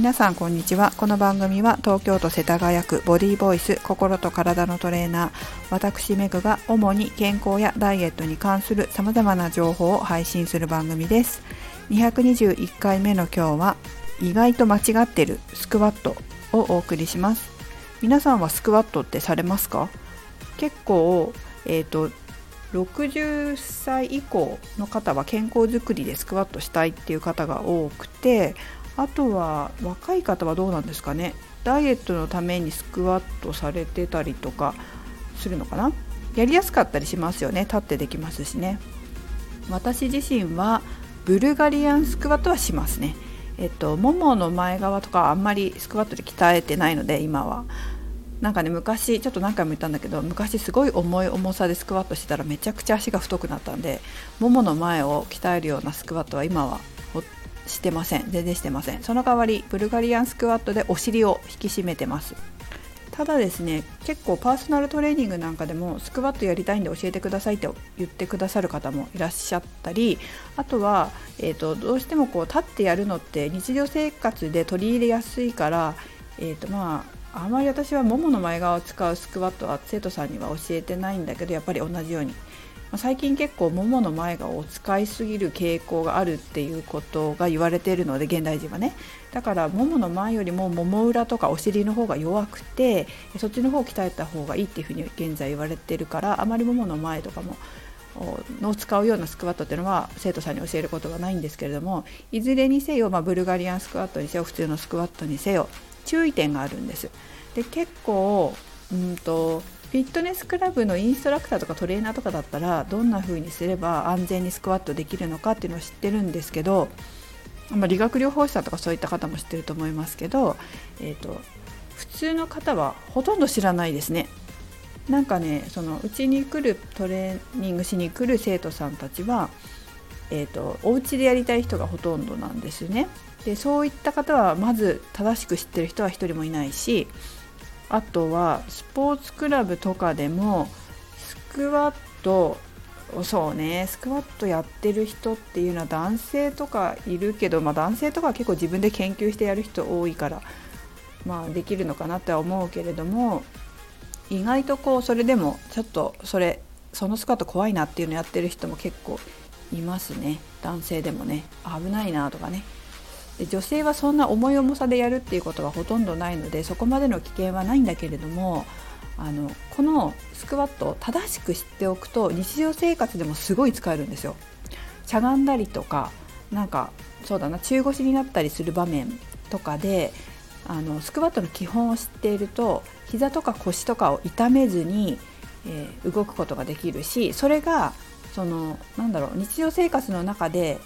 皆さんこんにちは。この番組は東京都世田谷区ボディーボイス心と体のトレーナー。私メグが主に健康やダイエットに関する様々な情報を配信する番組です。221回目の今日は意外と間違ってるスクワットをお送りします。皆さんはスクワットってされますか？結構えっ、ー、と60歳以降の方は健康づくりでスクワットしたいっていう方が多くてあとは若い方はどうなんですかね。ダイエットのためにスクワットされてたりとかするのかな。やりやすかったりしますよね。立ってできますしね。私自身はブルガリアンスクワットはしますね。えっとももの前側とかあんまりスクワットで鍛えてないので今は。なんかね昔ちょっと何回も言ったんだけど昔すごい重い重さでスクワットしてたらめちゃくちゃ足が太くなったんでももの前を鍛えるようなスクワットは今はしてません。全然してません。その代わりブルガリアンスクワットでお尻を引き締めてます。ただですね結構パーソナルトレーニングなんかでもスクワットやりたいんで教えてくださいって言ってくださる方もいらっしゃったりあとは、えーと、どうしてもこう立ってやるのって日常生活で取り入れやすいから、えーとまあ、あまり私はももの前側を使うスクワットは生徒さんには教えてないんだけどやっぱり同じように最近結構ももの前側を使いすぎる傾向があるっていうことが言われているので現代人はねだからももの前よりももも裏とかお尻の方が弱くてそっちの方を鍛えた方がいいっていうふうに現在言われてるからあまりももの前とかもの使うようなスクワットっていうのは生徒さんに教えることがないんですけれどもいずれにせよ、まあ、ブルガリアンスクワットにせよ普通のスクワットにせよ注意点があるんです。で結構うんとフィットネスクラブのインストラクターとかトレーナーとかだったらどんな風にすれば安全にスクワットできるのかっていうのを知ってるんですけど、まあ、理学療法士さんとかそういった方も知ってると思いますけど、えーと、普通の方はほとんど知らないですね。なんかねそのうちに来るトレーニングしに来る生徒さんたちは、えーと、お家でやりたい人がほとんどなんですね。でそういった方はまず正しく知ってる人は1人もいないしあとはスポーツクラブとかでもスクワットそうねスクワットやってる人っていうのは男性とかいるけど、まあ、男性とかは結構自分で研究してやる人多いから、まあ、できるのかなっては思うけれども意外とこうそれでもちょっとそれそのスクワット怖いなっていうのやってる人も結構いますね。男性でもね。危ないなとかね。で女性はそんな重い重さでやるっていうことはほとんどないのでそこまでの危険はないんだけれどもあのこのスクワットを正しく知っておくと日常生活でもすごい使えるんですよ。しゃがんだりとかなんかそうだな中腰になったりする場面とかであのスクワットの基本を知っていると膝とか腰とかを痛めずに、えー、動くことができるしそれがそのなんだろう日常生活の中で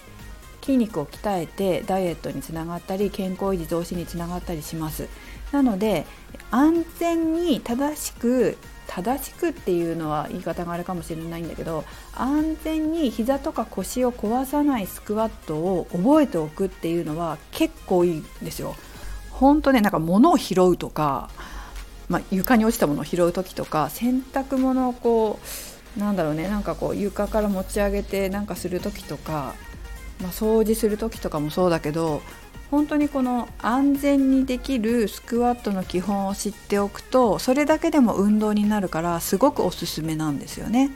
筋肉を鍛えてダイエットにつながったり健康維持増進につながったりしますなので安全に正しく正しくっていうのは言い方があれかもしれないんだけど安全に膝とか腰を壊さないスクワットを覚えておくっていうのは結構いいんですよ。本当ねなんか物を拾うとか、まあ、床に落ちたものを拾う時とか洗濯物をこうなんだろうねなんかこう床から持ち上げてなんかする時とかまあ、掃除する時とかもそうだけど本当にこの安全にできるスクワットの基本を知っておくとそれだけでも運動になるからすごくおすすめなんですよね。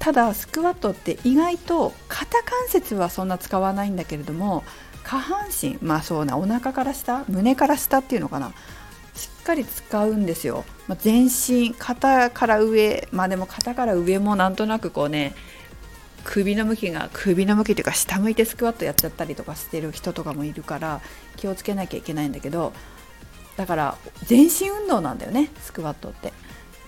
ただスクワットって意外と肩関節はそんな使わないんだけれども下半身まあそうなお腹から下胸から下っていうのかなしっかり使うんですよ、まあ、全身肩から上まあでも肩から上もなんとなくこうね首の向きが首の向きというか下向いてスクワットやっちゃったりとかしてる人とかもいるから気をつけなきゃいけないんだけどだから全身運動なんだよねスクワットって。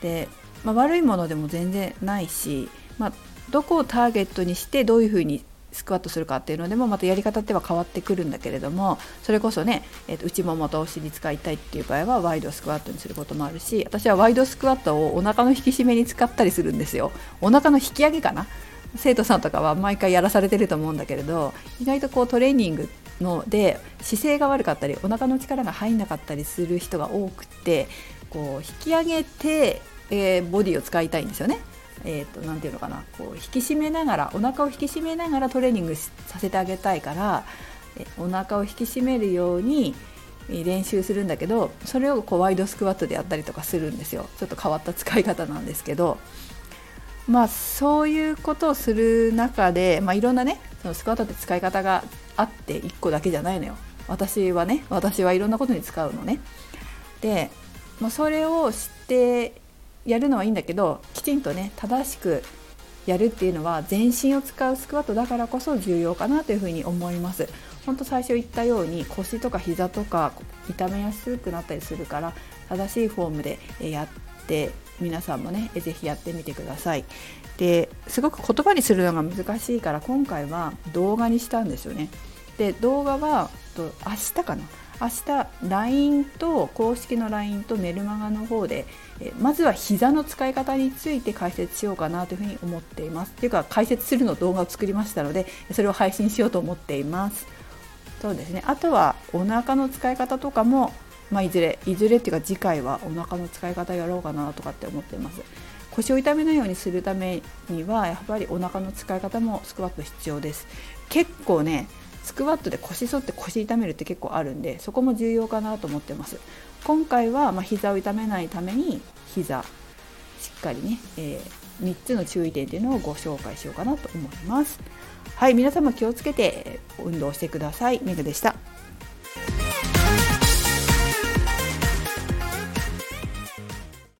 で、まあ、悪いものでも全然ないし、まあ、どこをターゲットにしてどういうふうにスクワットするかっていうのでもまたやり方っては変わってくるんだけれどもそれこそね、えー、と内ももとお尻使いたいっていう場合はワイドスクワットにすることもあるし私はワイドスクワットをお腹の引き締めに使ったりするんですよお腹の引き上げかな生徒さんとかは毎回やらされてると思うんだけれど意外とこうトレーニングので姿勢が悪かったりお腹の力が入んなかったりする人が多くてこう引き上げて、えー、ボディを使いたいんですよね。えーと、なんていうのかな。こう引き締めながらお腹を引き締めながらトレーニングさせてあげたいからお腹を引き締めるように練習するんだけどそれをこうワイドスクワットでやったりとかするんですよ。ちょっと変わった使い方なんですけど。まあそういうことをする中で、まあ、いろんなねそのスクワットって使い方があって1個だけじゃないのよ。私はね私はいろんなことに使うのね。で、まあ、それを知ってやるのはいいんだけどきちんとね正しくやるっていうのは全身を使うスクワットだからこそ重要かなというふうに思います。本当最初言ったように腰とか膝とか痛めやすくなったりするから正しいフォームでやって皆さんもね是非やってみてください。ですごく言葉にするのが難しいから今回は動画にしたんですよね。で動画は明日かな。明日 LINE と公式の LINE とメルマガの方でえまずは膝の使い方について解説しようかなというふうに思っています。というか解説するの動画を作りましたのでそれを配信しようと思っています。そうですね。あとはお腹の使い方とかも、まあ、いずれいずれっていうか次回はお腹の使い方やろうかなとかって思っています。腰を痛めないようにするためにはやっぱりお腹の使い方もスクワット必要です。結構ねスクワットで腰反って腰痛めるって結構あるんでそこも重要かなと思ってます。今回はま膝を痛めないために膝。しっかりね、えー、3つの注意点っていうのをご紹介しようかなと思います。はい皆様気をつけて運動してください。メグでした。